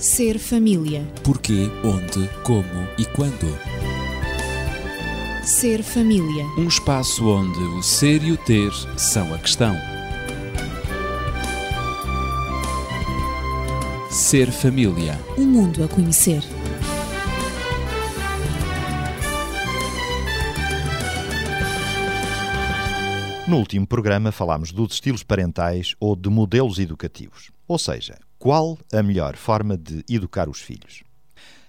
Ser família. Porquê, onde, como e quando. Ser família. Um espaço onde o ser e o ter são a questão. Ser família. Um mundo a conhecer. No último programa falámos dos estilos parentais ou de modelos educativos, ou seja, qual a melhor forma de educar os filhos.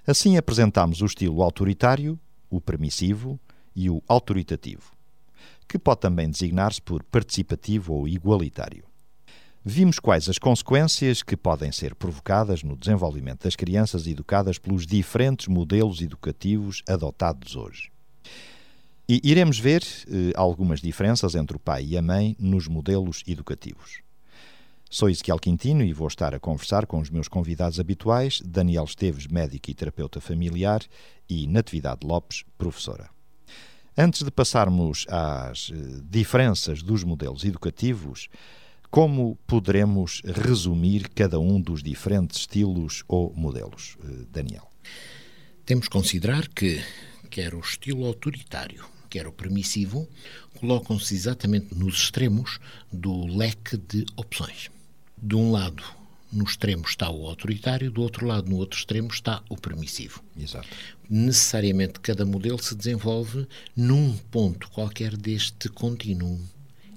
Assim apresentámos o estilo autoritário, o permissivo e o autoritativo, que pode também designar-se por participativo ou igualitário. Vimos quais as consequências que podem ser provocadas no desenvolvimento das crianças educadas pelos diferentes modelos educativos adotados hoje. E iremos ver eh, algumas diferenças entre o pai e a mãe nos modelos educativos. Sou Ezequiel Quintino e vou estar a conversar com os meus convidados habituais, Daniel Esteves, médico e terapeuta familiar, e Natividade Lopes, professora. Antes de passarmos às eh, diferenças dos modelos educativos, como poderemos resumir cada um dos diferentes estilos ou modelos? Eh, Daniel. Temos que considerar que quer o estilo autoritário, quer o permissivo, colocam-se exatamente nos extremos do leque de opções. De um lado, no extremo está o autoritário, do outro lado, no outro extremo, está o permissivo. Exato. Necessariamente cada modelo se desenvolve num ponto qualquer deste contínuo.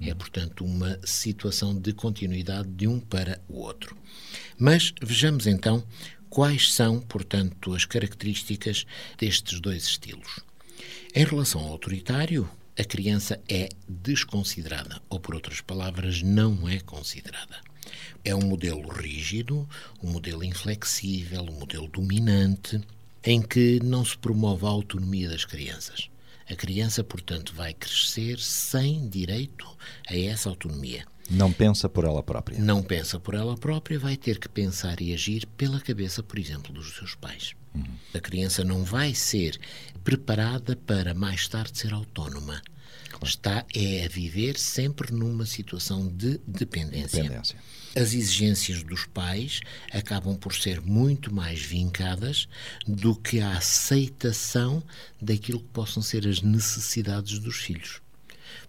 É, portanto, uma situação de continuidade de um para o outro. Mas vejamos então quais são, portanto, as características destes dois estilos. Em relação ao autoritário, a criança é desconsiderada, ou por outras palavras, não é considerada. É um modelo rígido, um modelo inflexível, um modelo dominante, em que não se promove a autonomia das crianças. A criança, portanto, vai crescer sem direito a essa autonomia. Não pensa por ela própria. Não pensa por ela própria, vai ter que pensar e agir pela cabeça, por exemplo, dos seus pais. Uhum. A criança não vai ser preparada para mais tarde ser autónoma. Claro. Está é a viver sempre numa situação de dependência. Dependência. As exigências dos pais acabam por ser muito mais vincadas do que a aceitação daquilo que possam ser as necessidades dos filhos.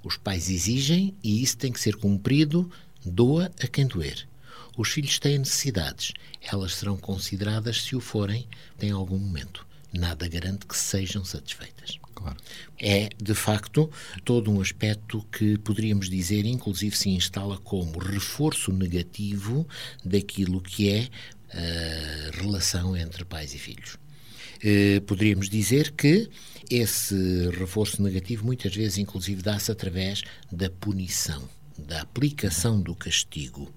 Os pais exigem e isso tem que ser cumprido, doa a quem doer. Os filhos têm necessidades, elas serão consideradas se o forem em algum momento. Nada garante que sejam satisfeitas. Claro. É, de facto, todo um aspecto que poderíamos dizer, inclusive, se instala como reforço negativo daquilo que é a relação entre pais e filhos. Eh, poderíamos dizer que esse reforço negativo muitas vezes, inclusive, dá-se através da punição, da aplicação do castigo,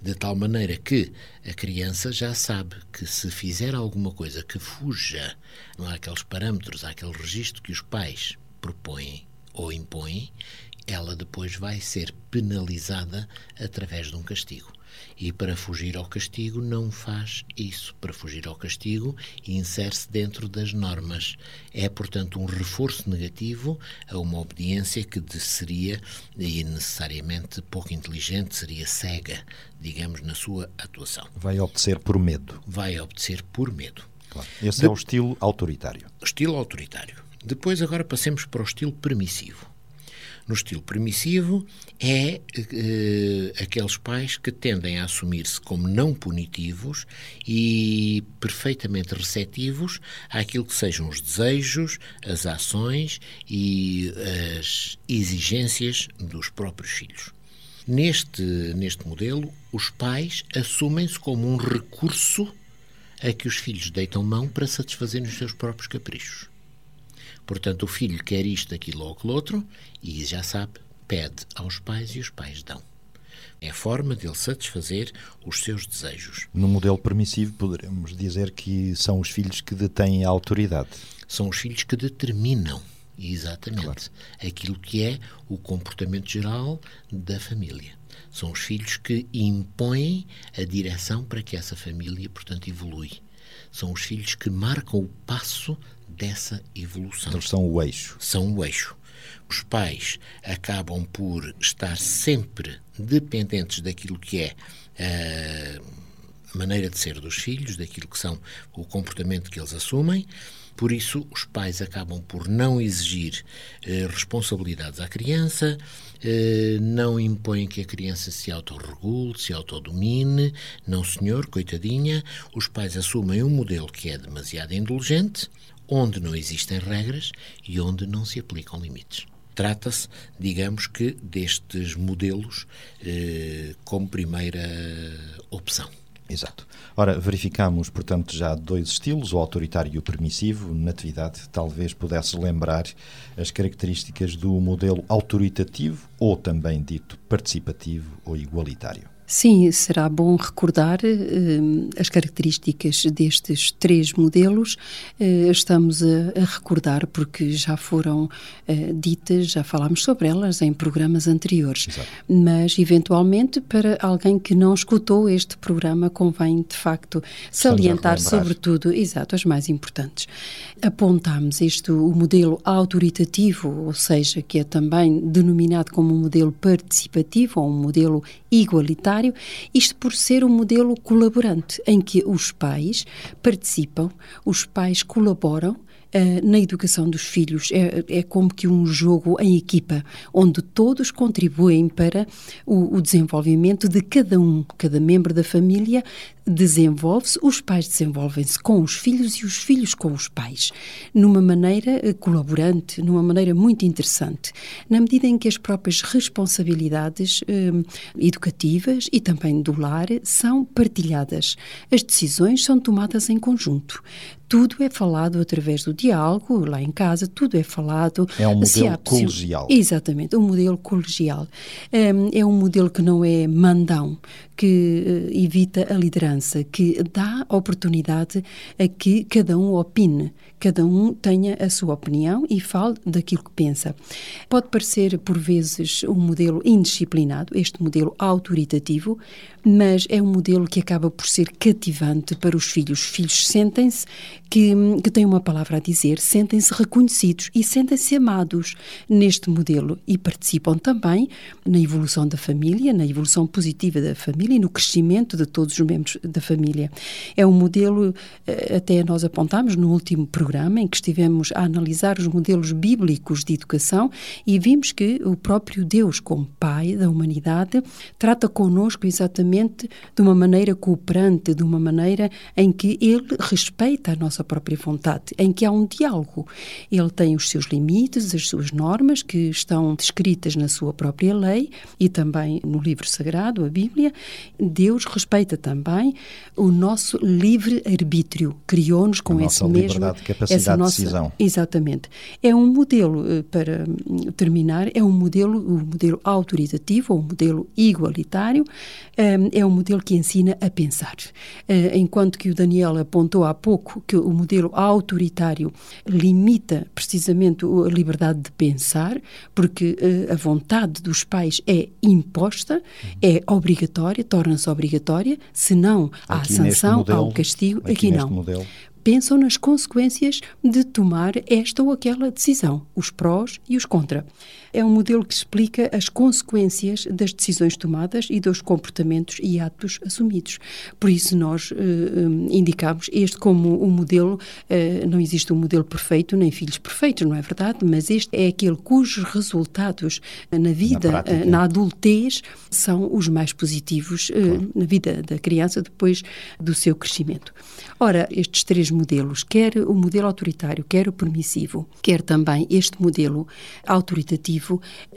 de tal maneira que a criança já sabe que se fizer alguma coisa que fuja àqueles parâmetros, àquele registro que os pais propõem ou impõem, ela depois vai ser penalizada através de um castigo. E para fugir ao castigo, não faz isso. Para fugir ao castigo, insere-se dentro das normas. É, portanto, um reforço negativo a uma obediência que seria, e necessariamente pouco inteligente, seria cega, digamos, na sua atuação. Vai obedecer por medo. Vai obedecer por medo. Claro. Esse De... é o estilo autoritário. Estilo autoritário. Depois, agora passemos para o estilo permissivo. No estilo permissivo, é eh, aqueles pais que tendem a assumir-se como não punitivos e perfeitamente receptivos àquilo que sejam os desejos, as ações e as exigências dos próprios filhos. Neste, neste modelo, os pais assumem-se como um recurso a que os filhos deitam mão para satisfazerem os seus próprios caprichos. Portanto, o filho quer isto, aquilo ou aquilo outro e já sabe, pede aos pais e os pais dão. É a forma dele satisfazer os seus desejos. No modelo permissivo, poderemos dizer que são os filhos que detêm a autoridade. São os filhos que determinam, exatamente, claro. aquilo que é o comportamento geral da família. São os filhos que impõem a direção para que essa família, portanto, evolui. São os filhos que marcam o passo dessa evolução. Eles são o eixo. São o eixo. Os pais acabam por estar sempre dependentes daquilo que é uh, maneira de ser dos filhos, daquilo que são o comportamento que eles assumem. Por isso, os pais acabam por não exigir eh, responsabilidades à criança, eh, não impõem que a criança se autorregule, se autodomine. Não, senhor, coitadinha. Os pais assumem um modelo que é demasiado indulgente, onde não existem regras e onde não se aplicam limites. Trata-se, digamos que, destes modelos eh, como primeira opção. Exato. Ora, verificamos, portanto, já dois estilos, o autoritário e o permissivo. Natividade, talvez pudesse lembrar as características do modelo autoritativo ou também dito participativo ou igualitário. Sim, será bom recordar uh, as características destes três modelos. Uh, estamos a, a, recordar porque já foram uh, ditas, já falámos sobre elas em programas anteriores. Exato. Mas, eventualmente, para alguém que não escutou este programa, convém de facto salientar, sobretudo, exato, as mais importantes. Apontámos este o modelo autoritativo, ou seja, que é também denominado como um modelo participativo ou um modelo igualitário, isto por ser um modelo colaborante, em que os pais participam, os pais colaboram uh, na educação dos filhos. É, é, como que um jogo em equipa, onde todos contribuem para o, o desenvolvimento de cada um, cada membro da família desenvolve-se, os pais desenvolvem-se com os filhos e os filhos com os pais, numa maneira eh, colaborante, numa maneira muito interessante, na medida em que as próprias responsabilidades eh, educativas e também do lar são partilhadas. As decisões são tomadas em conjunto tudo é falado através do diálogo, lá em casa, tudo é falado. É um modelo colegial. Exatamente, um modelo colegial. É um modelo que não é mandão, que eh, evita a liderança, que dá oportunidade a que cada um opine, cada um tenha a sua opinião e fale daquilo que pensa. Pode parecer, por vezes, um modelo indisciplinado, este modelo autoritativo, mas é um modelo que acaba por ser cativante para os filhos. Os filhos sentem-se que, que têm uma palavra a dizer, sentem-se reconhecidos e sentem-se amados neste modelo e participam também na evolução da família, na evolução positiva da família e no crescimento de todos os membros da família. É um modelo, eh, até nós apontámos no último programa, em que estivemos a analisar os modelos bíblicos de educação e vimos que o próprio Deus, como Pai da humanidade, trata conosco exatamente de uma maneira cooperante, de uma maneira em que Ele respeita a nossa própria vontade, em que há um diálogo. Ele tem os seus limites, as suas normas, que estão descritas na sua própria lei e também no livro sagrado, a Bíblia. Deus respeita também o nosso livre-arbítrio, criou-nos com a esse mesmo... Liberdade, capacidade essa nossa, de decisão. Exatamente. É um modelo, eh, para terminar, é um modelo, o um modelo autoritativo, ou um modelo igualitário, eh, é um modelo que ensina a pensar. Eh, enquanto que o Daniel apontou há pouco que o modelo autoritário limita precisamente a liberdade de pensar, porque uh, a vontade dos pais é imposta, uhum. é obrigatória, torna-se obrigatória, senão há a sanção, modelo, há o castigo, aqui, aqui não. Modelo pensam nas consequências de tomar esta ou aquela decisão, os prós e os contra. É um modelo que explica as consequências das decisões tomadas e dos comportamentos e atos assumidos. Por isso, nós uh, indicamos este como um modelo, uh, não existe um modelo perfeito, nem filhos perfeitos, não é verdade? Mas este é aquele cujos resultados na vida, na, uh, na adultez, são os mais positivos claro. na vida da criança depois do seu crescimento. Ora, estes três modelos, quer o modelo autoritário, quer o permissivo, quer também este modelo autoritativo,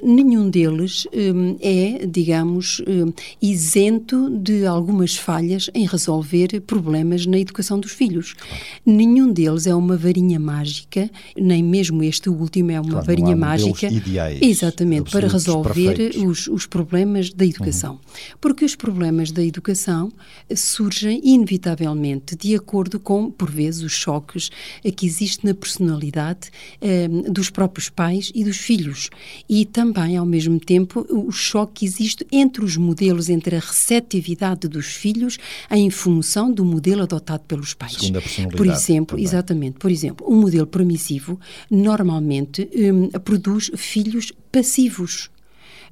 nenhum deles hum, é, digamos, hum, isento de algumas falhas em resolver problemas na educação dos filhos. Claro. Nenhum deles é uma varinha mágica, nem mesmo este último é uma claro, varinha mágica. Ideais, exatamente, para resolver os, os, problemas da educação. Uhum. Porque os problemas da educação surgem inevitavelmente de acordo acordo com, por vezes, os choques que existem na personalidade eh, dos próprios pais e dos filhos. E também, ao mesmo tempo, o choque que existe entre os modelos, entre a receptividade dos filhos em função do modelo adotado pelos pais. Personalidade. Por exemplo, também. exatamente, por exemplo, um modelo permissivo normalmente eh, produz filhos passivos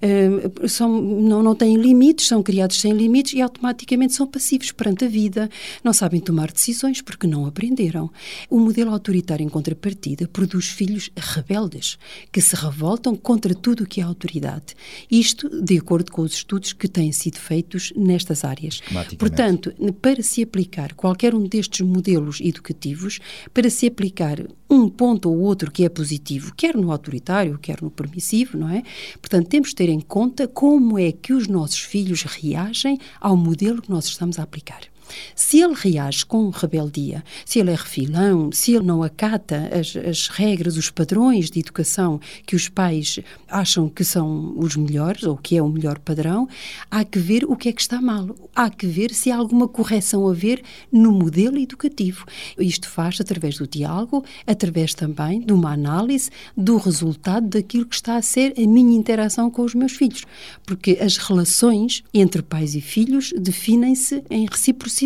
uh, são, não, não têm limites, são criados sem limites e automaticamente são passivos perante a vida, não sabem tomar decisões porque não aprenderam. O modelo autoritário, em contrapartida, produz filhos rebeldes, que se revoltam contra tudo o que é autoridade. Isto de acordo com os estudos que têm sido feitos nestas áreas. Portanto, para se aplicar qualquer um destes modelos educativos, para se aplicar um ponto ou outro que é positivo, quer no autoritário, quer no permissivo, não é? Portanto, temos de ter em conta como é que os nossos filhos reagem ao modelo que nós estamos a aplicar. Se ele reage com rebeldia, se ele é refilão, se ele não acata as, as, regras, os padrões de educação que os pais acham que são os melhores ou que é o melhor padrão, há que ver o que é que está mal. Há que ver se há alguma correção a ver no modelo educativo. Isto faz através do diálogo, através também de uma análise do resultado daquilo que está a ser a minha interação com os meus filhos. Porque as relações entre pais e filhos definem-se em reciprocidade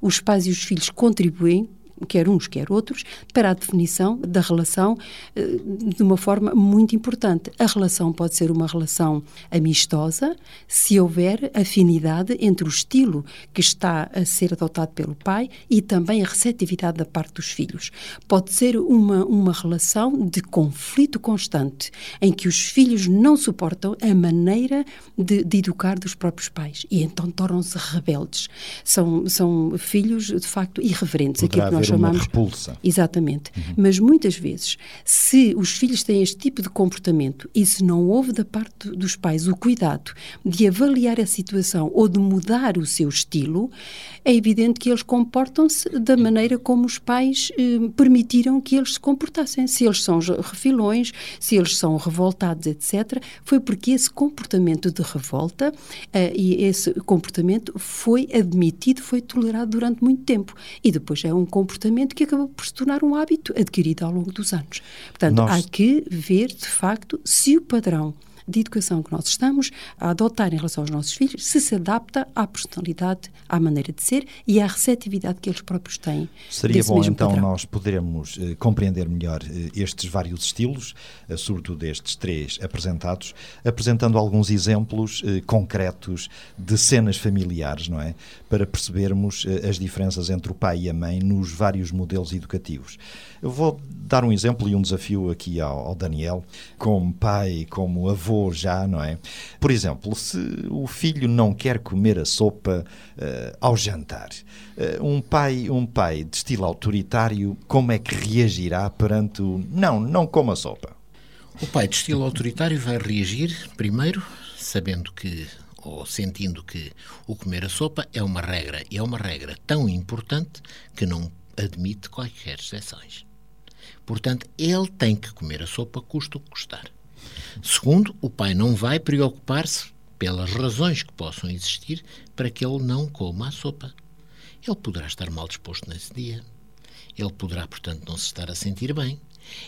Os pais e os filhos contribuem quer uns, quer outros, para a definição da relação eh, de uma forma muito importante. A relação pode ser uma relação amistosa, se houver afinidade entre o estilo que está a ser adotado pelo pai e também a receptividade da parte dos filhos. Pode ser uma, uma relação de conflito constante, em que os filhos não suportam a maneira de, de educar dos próprios pais e então tornam-se rebeldes. São, são filhos, de facto, irreverentes. Poderá Aquilo que nós chamamos. Repulsa. Exatamente. Uhum. Mas muitas vezes, se os filhos têm este tipo de comportamento e se não houve da parte dos pais o cuidado de avaliar a situação ou de mudar o seu estilo, é evidente que eles comportam-se da maneira como os pais eh, permitiram que eles se comportassem. Se eles são refilões, se eles são revoltados, etc., foi porque esse comportamento de revolta eh, e esse comportamento foi admitido, foi tolerado durante muito tempo. E depois é um comportamento que acabou por se tornar um hábito adquirido ao longo dos anos. Portanto, Nós... há que ver, de facto, se o padrão de educação que nós estamos a adotar em relação aos nossos filhos se se adapta à personalidade, à maneira de ser e à receptividade que eles próprios têm. Seria bom então padrão. nós podermos eh, compreender melhor eh, estes vários estilos, eh, sobretudo estes três apresentados, apresentando alguns exemplos eh, concretos de cenas familiares, não é? Para percebermos eh, as diferenças entre o pai e a mãe nos vários modelos educativos. Eu vou dar um exemplo e um desafio aqui ao, ao Daniel, como pai, como avô já, não é? Por exemplo, se o filho não quer comer a sopa uh, ao jantar, uh, um pai, um pai de estilo autoritário, como é que reagirá perante o não, não coma sopa? O pai de estilo autoritário vai reagir primeiro sabendo que ou sentindo que o comer a sopa é uma regra e é uma regra tão importante que não admite quaisquer exceções. Portanto, ele tem que comer a sopa, custa o que custar. Segundo, o pai não vai preocupar-se pelas razões que possam existir para que ele não coma a sopa. Ele poderá estar mal disposto nesse dia. Ele poderá, portanto, não se estar a sentir bem.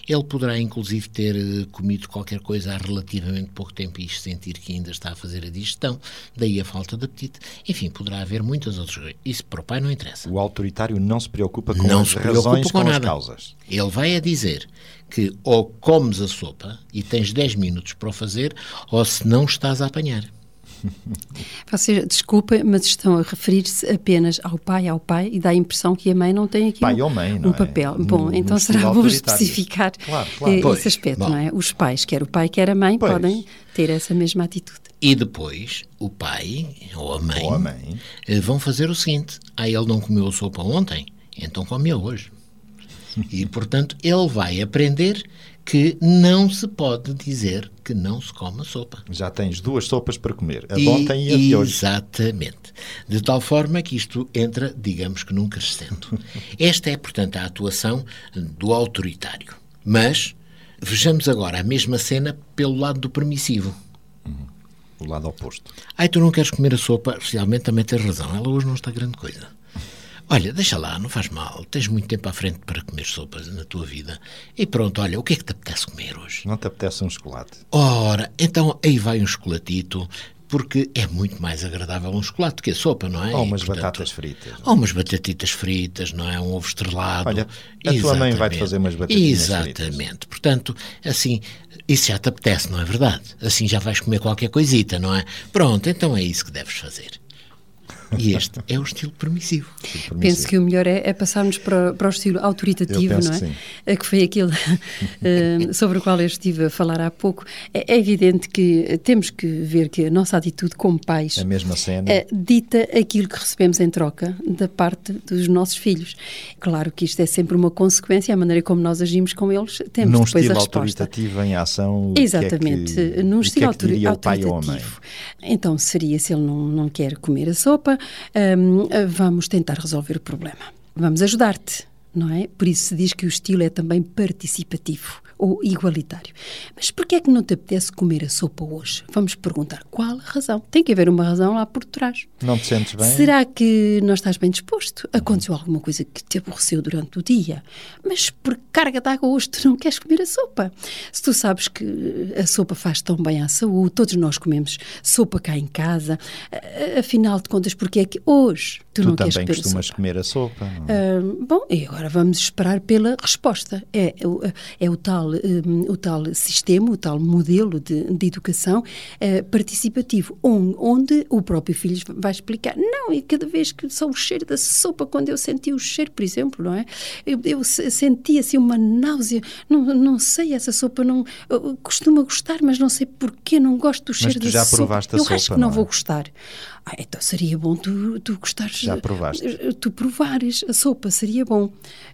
Ele poderá, inclusive, ter eh, comido qualquer coisa há relativamente pouco tempo e sentir que ainda está a fazer a digestão, daí a falta de apetite. Enfim, poderá haver muitas outras coisas. Isso para o pai não interessa. O autoritário não se preocupa com não as razões, com, com as causas. Ele vai a dizer que ou comes a sopa e tens 10 minutos para o fazer, ou se não estás a apanhar. Vocês, desculpa, mas estão a referir-se apenas ao pai, ao pai, e dá a impressão que a mãe não tem aqui pai um, ou mãe, um é? papel. No, bom, então será bom especificar claro, claro. Eh, esse aspecto, Bom. não é? Os pais, quer o pai, quer a mãe, pois. podem ter essa mesma atitude. E depois o pai ou a mãe, ou a mãe. Eh, vão fazer o seguinte: ah, ele não comeu a sopa ontem, então come hoje. e, portanto, ele vai aprender que não se pode dizer que não se come sopa. Já tens duas sopas para comer, a de ontem e a de hoje. Exatamente. De tal forma que isto entra, digamos que num crescendo. Esta é, portanto, a atuação do autoritário. Mas vejamos agora a mesma cena pelo lado do permissivo. Uhum. O lado oposto. Ai, tu não queres comer a sopa? Realmente também tens razão. Ela hoje não está grande coisa. Olha, deixa lá, não faz mal. Tens muito tempo à frente para comer sopas na tua vida. E pronto, olha, o que é que te apetece comer hoje? Não te apetece um chocolate? Ora, então aí vai um chocolatito. porque é muito mais agradável um chocolate do que a sopa, não é? Ou umas E, portanto, batatas fritas. Ou umas batatitas fritas, não é? Um ovo estrelado. Olha, a tua mãe vai-te Exatamente. fazer umas batatinhas Exatamente. Portanto, assim, isso já te apetece, não é verdade? Assim já vais comer qualquer coisita, não é? Pronto, então é isso que deves fazer. E este é o estilo permissivo. Penso que o melhor é, é passarmos para, para o estilo autoritativo, não é? que sim. Eh, Que foi aquele eh, sobre o qual eu estive a falar há pouco. É, é evidente que temos que ver que a nossa atitude como pais A mesma cena. eh, dita aquilo que recebemos em troca da parte dos nossos filhos. Claro que isto é sempre uma consequência, a maneira como nós agimos com eles, temos Num depois estilo a resposta. autoritativo em ação. o que é Exatamente, que- num o que estilo é que autori- diria o pai ou a mãe? autoritativo. Então seria, se ele não, não quer comer a sopa, hum, vamos tentar resolver o problema. Vamos ajudar-te, não é? Por isso se diz que o estilo é também participativo ou igualitário. Mas porquê é que não te apetece comer a sopa hoje? Vamos perguntar qual a razão. Tem que haver uma razão lá por trás. Não te sentes bem? Será que não estás bem disposto? Aconteceu alguma coisa que te aborreceu durante o dia? Mas por carga de água hoje tu não queres comer a sopa? Se tu sabes que a sopa faz tão bem à saúde, todos nós comemos sopa cá em casa, afinal de contas, porque é que hoje tu, Tu não queres também comer a costumas sopa? comer a sopa. é? Hum, bom, e agora vamos esperar pela resposta. É, o- é o, tal, hum, o tal sistema, o tal modelo de, de educação eh, participativo, on- onde, o próprio filho vai explicar. Não, e cada vez que só o cheiro da sopa, quando eu senti o cheiro, por exemplo, não é? Eu, eu se- senti assim uma náusea, não, não sei, essa sopa não. eu costumo gostar, mas não sei porquê, não gosto do cheiro tu da já sopa. provaste a eu acho sopa, que não, não é? vou gostar. Ah, então seria bom tu, tu gostares. Já provaste? tu provares a sopa, seria bom.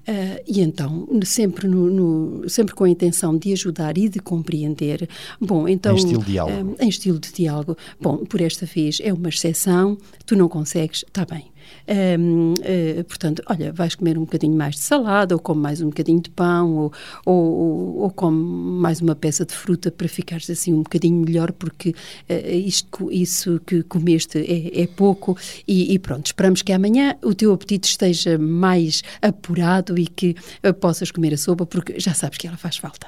Ah, e então, sempre, no, no- sempre com a intenção de ajudar e de compreender. Bom, então. Em estilo de diálogo. ah, em estilo de diálogo. Bom, por esta vez é uma exceção, tu não consegues, está bem. Hum, eh, portanto, olha, vais comer um bocadinho mais de salada, ou come mais um bocadinho de pão, ou, ou, ou, come mais uma peça de fruta para ficares assim um bocadinho melhor, porque eh, isto, isso que comeste é, é pouco. E, e pronto, esperamos que amanhã o teu apetite esteja mais apurado e que eh, possas comer a sopa, porque já sabes que ela faz falta.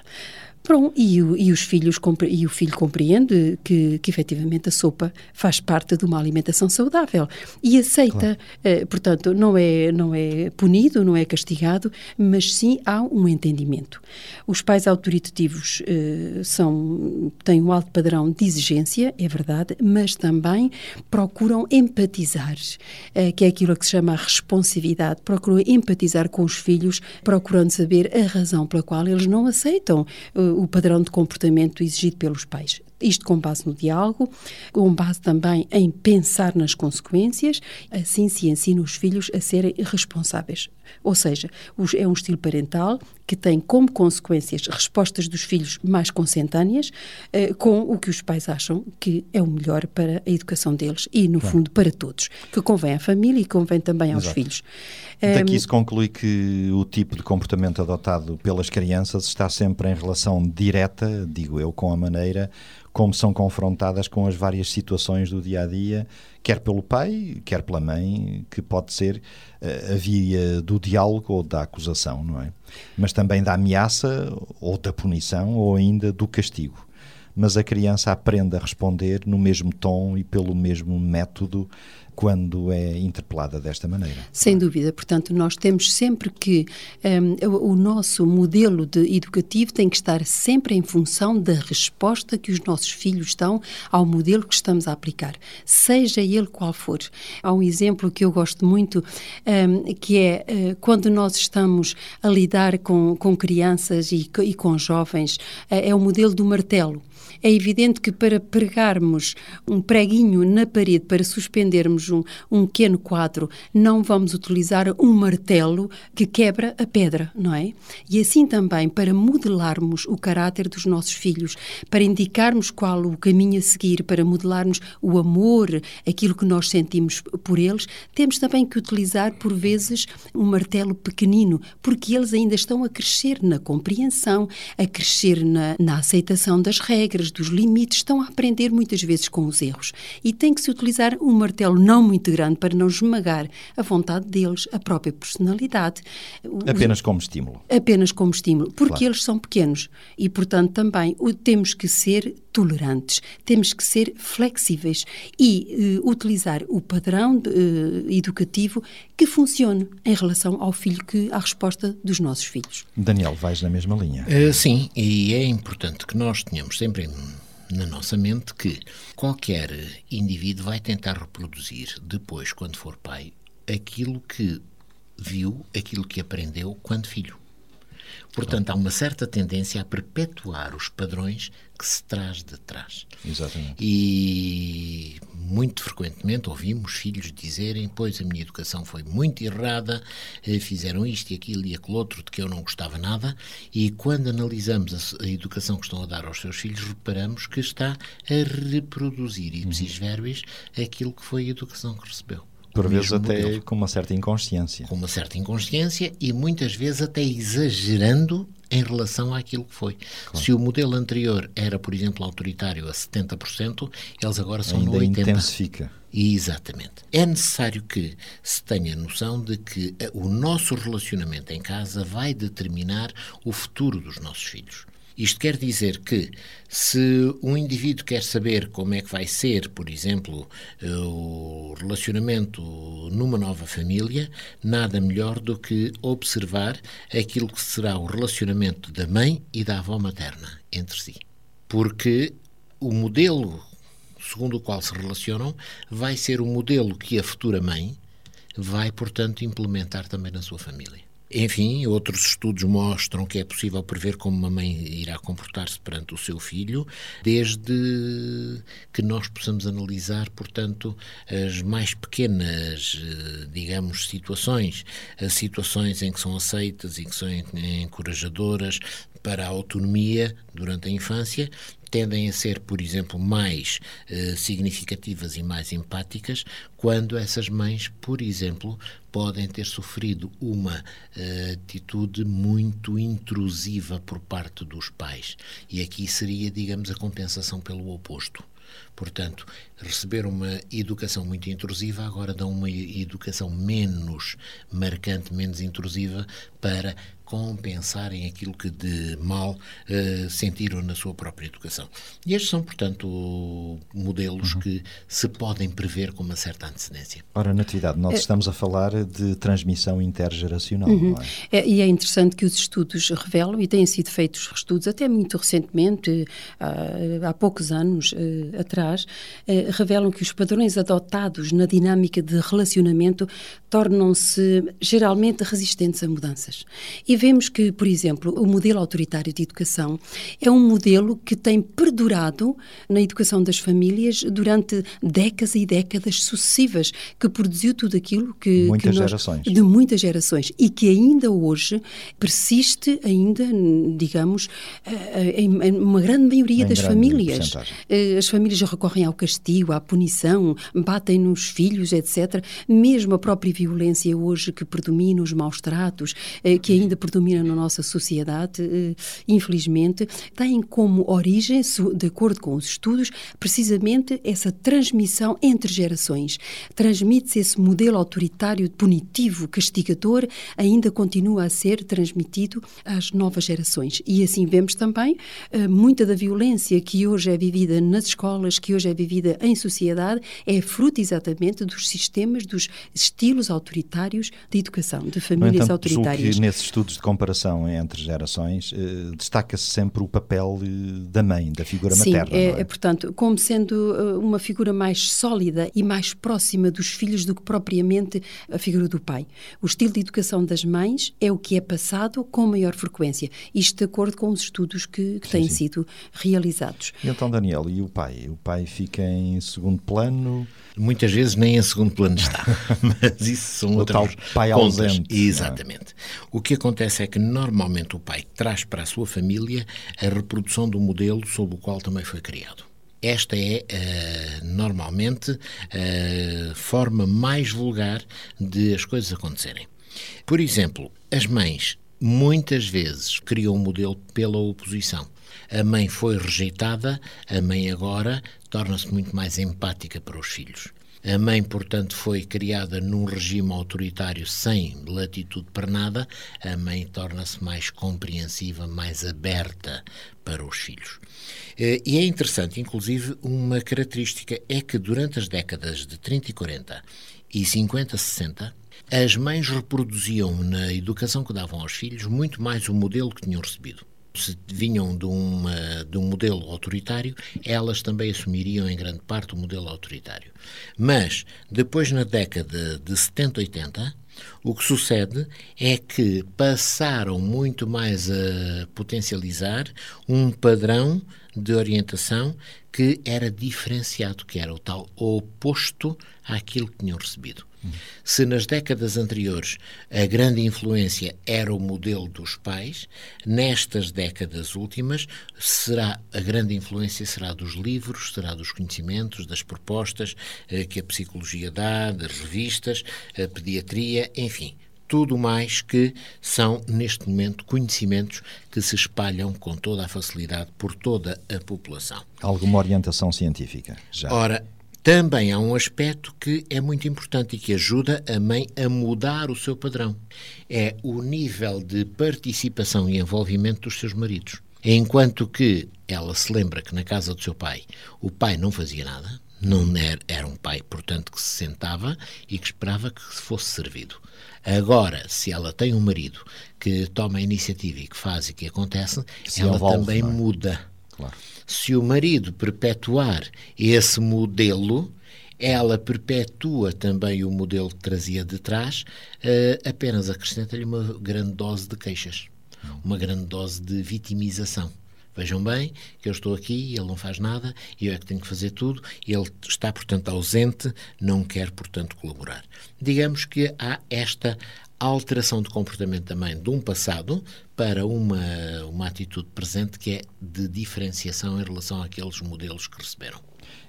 Pronto, e, o, e os filhos e o filho compreende que, que efetivamente a sopa faz parte de uma alimentação saudável e aceita. Eh, portanto, não é, não é punido, não é castigado, mas sim há um entendimento. Os pais autoritativos eh, são, têm um alto padrão de exigência, é verdade, mas também procuram empatizar, eh, que é aquilo que se chama a responsividade. Procuram empatizar com os filhos, procurando saber a razão pela qual eles não aceitam eh, o padrão de comportamento exigido pelos pais. Isto com base no diálogo, com base também em pensar nas consequências, assim se ensina os filhos a serem responsáveis. Ou seja, é um estilo parental que tem como consequências respostas dos filhos mais consentâneas eh, com o que os pais acham que é o melhor para a educação deles e, no fundo, para todos, que convém à família e convém também aos Exato. filhos. Daqui Ehm, se conclui que o tipo de comportamento adotado pelas crianças está sempre em relação direta, digo eu, com a maneira como são confrontadas com as várias situações do dia a dia, quer pelo pai, quer pela mãe, que pode ser eh, a via do diálogo ou da acusação, não é? Mas também da ameaça ou da punição ou ainda do castigo. Mas a criança aprende a responder no mesmo tom e pelo mesmo método quando é interpelada desta maneira. Sem dúvida, portanto, nós temos sempre que hum, o, nosso modelo de educativo tem que estar sempre em função da resposta que os nossos filhos dão ao modelo que estamos a aplicar, seja ele qual for. Há um exemplo que eu gosto muito, hum, que é eh, quando nós estamos a lidar com, com crianças e, e com jovens, eh, é o modelo do martelo. É evidente que para pregarmos um preguinho na parede, para suspendermos um, um pequeno quadro, não vamos utilizar um martelo que quebra a pedra, não é? E assim também, para modelarmos o caráter dos nossos filhos, para indicarmos qual o caminho a seguir, para modelarmos o amor, aquilo que nós sentimos por eles, temos também que utilizar, por vezes, um martelo pequenino, porque eles ainda estão a crescer na compreensão, a crescer na, na aceitação das regras, dos limites, estão a aprender muitas vezes com os erros. E tem que se utilizar um martelo não muito grande para não esmagar a vontade deles, a própria personalidade. Apenas como estímulo. Apenas como estímulo, porque Claro. eles são pequenos e, portanto, também temos que ser tolerantes, temos que ser flexíveis e eh, utilizar o padrão eh, educativo que funcione em relação ao filho que à resposta dos nossos filhos. Daniel, vais na mesma linha. Uh, sim, e é importante que nós tenhamos sempre em- na nossa mente que qualquer indivíduo vai tentar reproduzir depois, quando for pai, aquilo que viu, aquilo que aprendeu quando filho. Portanto, há uma certa tendência a perpetuar os padrões que se traz de trás. Exatamente. E muito frequentemente ouvimos filhos dizerem: Pois a minha educação foi muito errada, eh, fizeram isto e aquilo e aquele outro de que eu não gostava nada. E quando analisamos a, educação que estão a dar aos seus filhos, reparamos que está a reproduzir ipsis verbis aquilo que foi a educação que recebeu. Por vezes até modelo com uma certa inconsciência. com uma certa inconsciência e muitas vezes até exagerando em relação àquilo que foi. Se o modelo anterior era, por exemplo, autoritário a 70%, eles agora são Ainda no 80%. intensifica. Exatamente. É necessário que se tenha noção de que o nosso relacionamento em casa vai determinar o futuro dos nossos filhos. Isto quer dizer que, se um indivíduo quer saber como é que vai ser, por exemplo, eh, o relacionamento numa nova família, nada melhor do que observar aquilo que será o relacionamento da mãe e da avó materna entre si. Porque o modelo segundo o qual se relacionam vai ser o modelo que a futura mãe vai, portanto, implementar também na sua família. Enfim, outros estudos mostram que é possível prever como uma mãe irá comportar-se perante o seu filho, desde que nós possamos analisar, portanto, as mais pequenas, eh, digamos, situações, as situações em que são aceitas e que são encorajadoras para a autonomia durante a infância, tendem a ser, por exemplo, mais eh, significativas e mais empáticas quando essas mães, por exemplo, podem ter sofrido uma eh, atitude muito intrusiva por parte dos pais. E aqui seria, digamos, a compensação pelo oposto. Portanto, receber uma educação muito intrusiva, agora dão uma educação menos marcante, menos intrusiva, para compensarem aquilo que de mal eh, sentiram na sua própria educação. E estes são, portanto, modelos que se podem prever com uma certa antecedência. Ora, Natividade, É. nós estamos a falar de transmissão intergeracional, não é? É, e é interessante que os estudos revelam, e têm sido feitos estudos até muito recentemente, há, há poucos anos eh, atrás, eh, revelam que os padrões adotados na dinâmica de relacionamento tornam-se geralmente resistentes a mudanças. E vemos que, por exemplo, o modelo autoritário de educação é um modelo que tem perdurado na educação das famílias durante décadas e décadas sucessivas, que produziu tudo aquilo que. Muitas que nós- gerações. de muitas gerações e que ainda hoje persiste ainda, digamos, eh, em em uma grande maioria Em das grande famílias. Eh, As famílias recorrem ao castigo, à punição, batem nos filhos, etc. Mesmo a própria violência hoje que predomina, os maus tratos, eh, que ainda predomina na nossa sociedade, eh, infelizmente, têm como origem, de acordo com os estudos, precisamente essa transmissão entre gerações. Transmite-se esse modelo autoritário, punitivo, castigador, ainda continua a ser transmitido às novas gerações. E assim vemos também eh, muita da violência que hoje é vivida nas escolas, que hoje é vivida em sociedade, é fruto exatamente dos sistemas, dos estilos autoritários de educação, de famílias autoritárias. que nesses estudos de comparação entre gerações eh, destaca-se sempre o papel eh, da mãe, da figura Sim, materna. é, não é? é, portanto, como sendo uh, uma figura mais sólida e mais próxima dos filhos do que propriamente a figura do pai. O estilo de educação das mães é o que é passado com maior frequência, isto de acordo com os estudos que, que têm sim. sido realizados. E então, Daniel, e o pai? O pai fica em segundo plano? Muitas vezes nem em segundo plano está, mas isso são O outras tal pai contas. ausente, é? Exatamente. O que acontece é que normalmente o pai traz para a sua família a reprodução do modelo sob o qual também foi criado. Esta é, eh, normalmente, a forma mais vulgar de as coisas acontecerem. Por exemplo, as mães muitas vezes criam um modelo pela oposição. A mãe foi rejeitada, a mãe agora torna-se muito mais empática para os filhos. A mãe, portanto, foi criada num regime autoritário sem latitude para nada. A mãe torna-se mais compreensiva, mais aberta para os filhos. Eh, e é interessante, inclusive, uma característica é que durante as décadas de 30 e 40 e 50, 60, as mães reproduziam na educação que davam aos filhos muito mais o modelo que tinham recebido vinham de, uma, de um modelo autoritário, elas também assumiriam em grande parte o modelo autoritário. Mas, depois, na década de 70, 80, o que sucede é que passaram muito mais a potencializar um padrão de orientação que era diferenciado, que era o tal oposto àquilo que tinham recebido. Se nas décadas anteriores a grande influência era o modelo dos pais, nestas décadas últimas será a grande influência será dos livros, será dos conhecimentos, das propostas eh, que a psicologia dá, das revistas, a pediatria, enfim, tudo mais que são, neste momento, conhecimentos que se espalham com toda a facilidade por toda a população. Alguma orientação científica? Já. Ora, também há um aspecto que é muito importante e que ajuda a mãe a mudar o seu padrão. É o nível de participação e envolvimento dos seus maridos. Enquanto que ela se lembra que na casa do seu pai o pai não fazia nada, não era, era um pai, portanto, que se sentava e que esperava que fosse servido. Agora, se ela tem um marido que toma a iniciativa e que faz e que acontece, se ela envolve, também é? muda. Claro. Se o marido perpetuar esse modelo, ela perpetua também o modelo que trazia de trás, uh, apenas acrescenta-lhe uma grande dose de queixas, uma grande dose de vitimização. Vejam bem que eu estou aqui, ele não faz nada, eu é que tenho que fazer tudo, ele está, portanto, ausente, não quer, portanto, colaborar. Digamos que há esta alteração de comportamento também de um passado para uma, uma atitude presente que é de diferenciação em relação àqueles modelos que receberam.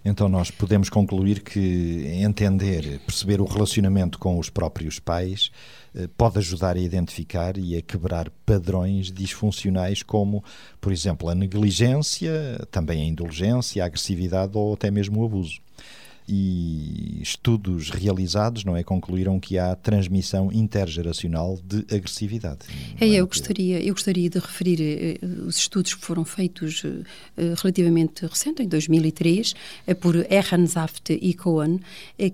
Então nós podemos concluir que entender, perceber o relacionamento com os próprios pais eh, pode ajudar a identificar e a quebrar padrões disfuncionais como, por exemplo, a negligência, também a indulgência, a agressividade ou até mesmo o abuso e estudos realizados não é concluíram que há transmissão intergeracional de agressividade. É, eu gostaria, eu gostaria de referir eh, os estudos que foram feitos eh, relativamente recente, em 2003, eh, por Ehrensaft e Cohen,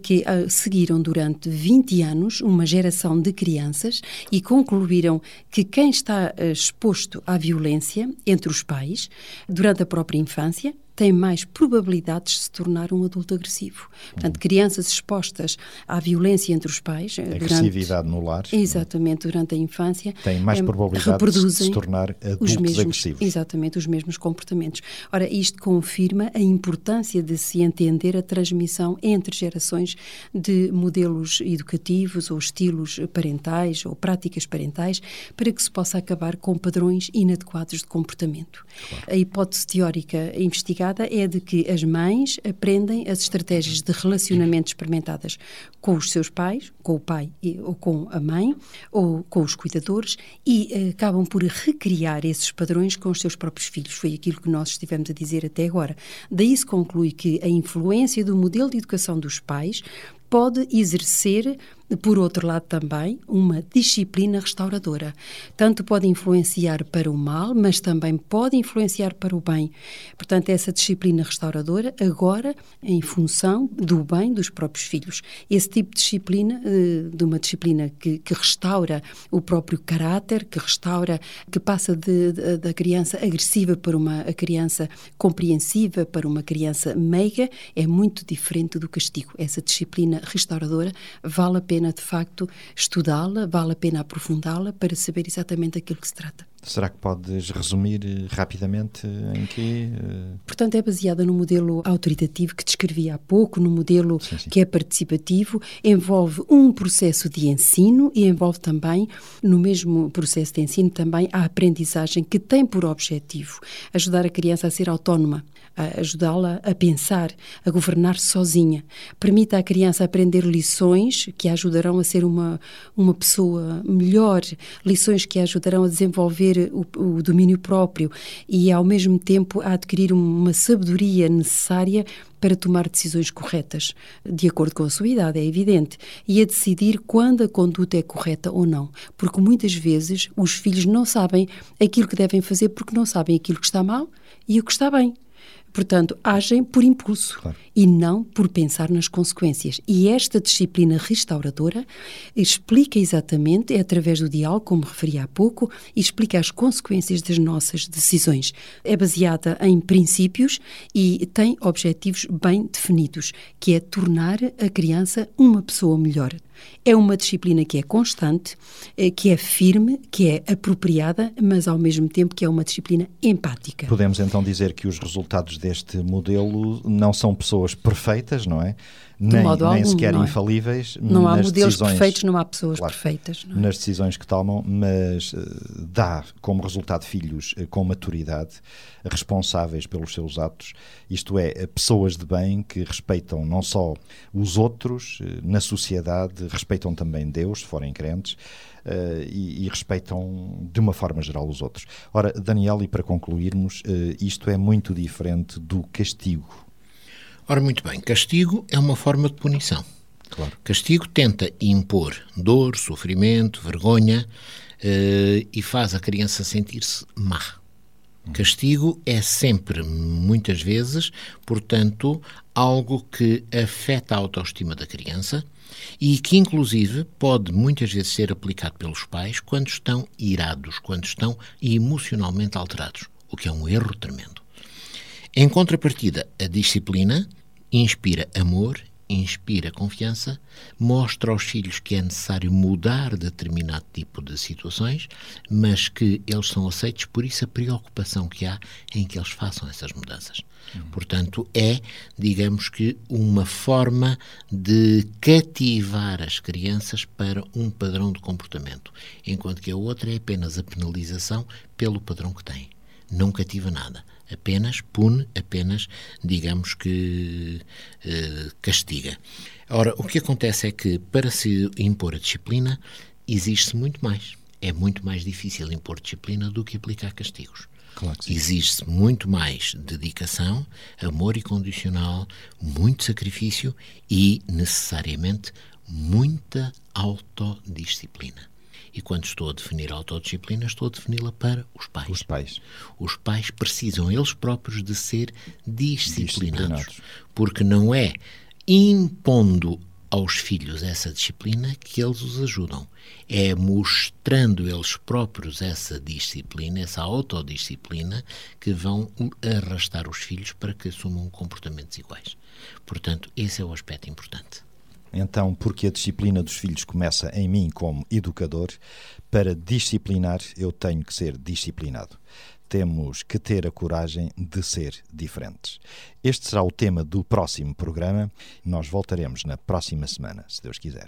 que seguiram durante 20 anos uma geração de crianças e concluíram que quem está exposto à violência entre os pais durante a própria infância tem mais probabilidades de se tornar um adulto agressivo. Portanto, crianças expostas à violência entre os pais. Eh, agressividade durante, no lar. Exatamente, durante a infância. Têm mais probabilidade de se tornar adultos os mesmos, agressivos. Exatamente, os mesmos comportamentos. Ora, isto confirma a importância de se entender a transmissão entre gerações de modelos educativos ou estilos parentais ou práticas parentais para que se possa acabar com padrões inadequados de comportamento. Claro. A hipótese teórica investigada é de que as mães aprendem as estratégias de relacionamento experimentadas com os seus pais, com o pai ou com a mãe, ou com os cuidadores, e uh, acabam por recriar esses padrões com os seus próprios filhos. Foi aquilo que nós estivemos a dizer até agora. Daí se conclui que a influência do modelo de educação dos pais pode exercer por outro lado, também, uma disciplina restauradora. Tanto pode influenciar para o mal, mas também pode influenciar para o bem. Portanto, essa disciplina restauradora, agora em função do bem dos próprios filhos. Esse tipo de disciplina, eh, de uma disciplina que, que restaura o próprio caráter, que restaura, que passa de, de, da criança agressiva para uma criança compreensiva, para uma criança meiga, é muito diferente do castigo. Essa disciplina restauradora vale a pena pena, de facto, estudá-la, vale a pena aprofundá-la para saber exatamente aquilo que se trata. Será que podes resumir eh, rapidamente em que? Eh? Portanto, é baseada no modelo autoritativo que descrevi há pouco, no modelo sim, sim. que é participativo, envolve um processo de ensino e envolve também, no mesmo processo de ensino, também a aprendizagem que tem por objetivo ajudar a criança a ser autónoma, ajudá-la a pensar, a governar sozinha. Permita à criança aprender lições que a ajudarão a ser uma, uma pessoa melhor, lições que a ajudarão a desenvolver o, o domínio próprio e, ao mesmo tempo, a adquirir uma sabedoria necessária para tomar decisões corretas, de acordo com a sua idade, é evidente, e a decidir quando a conduta é correta ou não, porque muitas vezes os filhos não sabem aquilo que devem fazer porque não sabem aquilo que está mal e o que está bem. Portanto, agem por impulso claro. e não por pensar nas consequências. E esta disciplina restauradora explica exatamente, é através do diálogo, como referi há pouco, e explica as consequências das nossas decisões. É baseada em princípios e tem objetivos bem definidos, que é tornar a criança uma pessoa melhor. É uma disciplina que é constante, eh, que é firme, que é apropriada, mas ao mesmo tempo que é uma disciplina empática. Podemos então dizer que os resultados deste modelo não são pessoas perfeitas, não é? Nem, nem algum, sequer não é? infalíveis. Não há modelos perfeitos, não há pessoas claro, perfeitas. É? Nas decisões que tomam, mas uh, dá como resultado filhos uh, com maturidade, responsáveis pelos seus atos, isto é, uh, pessoas de bem que respeitam não só os outros na sociedade, respeitam também Deus, se forem crentes. E, e, respeitam de uma forma geral os outros. Ora, Daniel, e para concluirmos, isto é muito diferente do castigo Ora, muito bem, castigo é uma forma de punição. Claro. Castigo tenta impor dor, sofrimento, vergonha uh, e faz a criança sentir-se má. Castigo é sempre, muitas vezes, portanto, algo que afeta a autoestima da criança e que, inclusive, pode muitas vezes ser aplicado pelos pais quando estão irados, quando estão emocionalmente alterados, o que é um erro tremendo. Em contrapartida, a disciplina inspira amor, inspira confiança, mostra aos filhos que é necessário mudar determinado tipo de situações, mas que eles são aceitos por isso a preocupação que há em que eles façam essas mudanças. Uhum. Portanto, é, digamos que, uma forma de cativar as crianças para um padrão de comportamento, enquanto que a outra é apenas a penalização pelo padrão que têm. Não cativa nada apenas pune, apenas, digamos que eh, castiga. Ora, o que acontece é que para se impor a disciplina exige-se muito mais. É muito mais difícil impor disciplina do que aplicar castigos. Claro Exige-se muito mais dedicação, amor incondicional, muito sacrifício e, necessariamente, muita autodisciplina. E quando estou a definir a autodisciplina, estou a defini-la para os pais. Os pais. Os pais precisam eles próprios de ser disciplinados, disciplinados. porque não é impondo aos filhos essa disciplina que eles os ajudam. É mostrando eles próprios essa disciplina, essa autodisciplina, que vão arrastar os filhos para que assumam comportamentos iguais. Portanto, esse é o aspecto importante. Então, porque a disciplina dos filhos começa em mim como educador, para disciplinar eu tenho que ser disciplinado. Temos que ter a coragem de ser diferentes. Este será o tema do próximo programa. Nós voltaremos na próxima semana, se Deus quiser.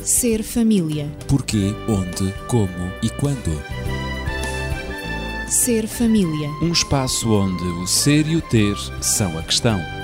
Ser família. Porquê, onde, como e quando. Ser família. Um espaço onde o ser e o ter são a questão.